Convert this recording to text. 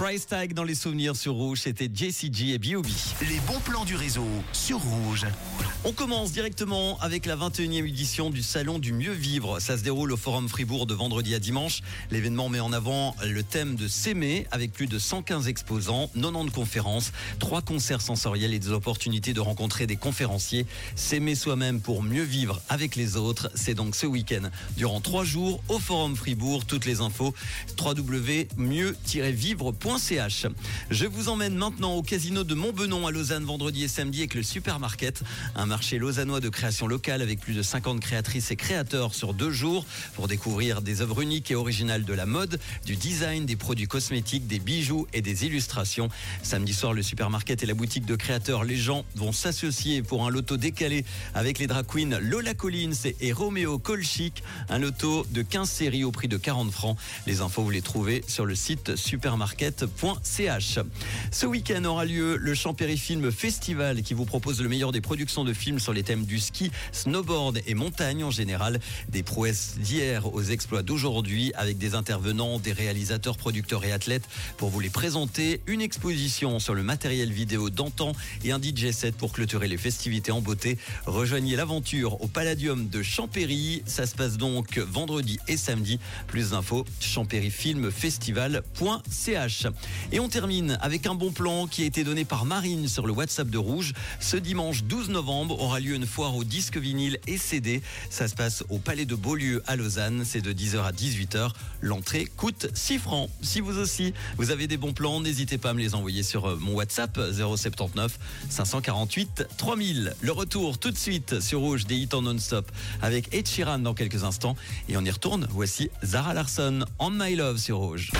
Price Tag dans les souvenirs sur Rouge, c'était JCG et B.O.B. Les bons plans du réseau sur Rouge. On commence directement avec la 21e édition du Salon du Mieux Vivre. Ça se déroule au Forum Fribourg de vendredi à dimanche. L'événement met en avant le thème de s'aimer avec plus de 115 exposants, 90 conférences, 3 concerts sensoriels et des opportunités de rencontrer des conférenciers. S'aimer soi-même pour mieux vivre avec les autres, c'est donc ce week-end durant 3 jours au Forum Fribourg. Toutes les infos Je vous emmène maintenant au casino de Montbenon à Lausanne vendredi et samedi avec le supermarket. Un marché lausannois de création locale avec plus de 50 créatrices et créateurs sur deux jours pour découvrir des œuvres uniques et originales de la mode, du design, des produits cosmétiques, des bijoux et des illustrations. Samedi soir, le supermarket et la boutique de créateurs Les gens vont s'associer pour un loto décalé avec les drag queens Lola Collins et Roméo Colchic. Un loto de 15 séries au prix de 40 francs. Les infos, vous les trouvez sur le site Ce week-end aura lieu le Champéry Film Festival qui vous propose le meilleur des productions de films sur les thèmes du ski, snowboard et montagne en général. Des prouesses d'hier aux exploits d'aujourd'hui avec des intervenants, des réalisateurs, producteurs et athlètes pour vous les présenter. Une exposition sur le matériel vidéo d'antan et un DJ set pour clôturer les festivités en beauté. Rejoignez l'aventure au Palladium de Champéry. Ça se passe donc vendredi et samedi. Plus d'infos, champéryfilmfestival.ch. Et on termine avec un bon plan qui a été donné par Marine sur le WhatsApp de Rouge. Ce dimanche 12 novembre aura lieu une foire au disque vinyle et CD. Ça se passe au Palais de Beaulieu à Lausanne. C'est de 10h à 18h. L'entrée coûte 6 francs. Si vous aussi, vous avez des bons plans, n'hésitez pas à me les envoyer sur euh, mon WhatsApp 079 548 3000. Le retour tout de suite sur Rouge des hits en non-stop avec Ed Sheeran dans quelques instants. Et on y retourne. Voici Zara Larson, On My Love sur. Rouge.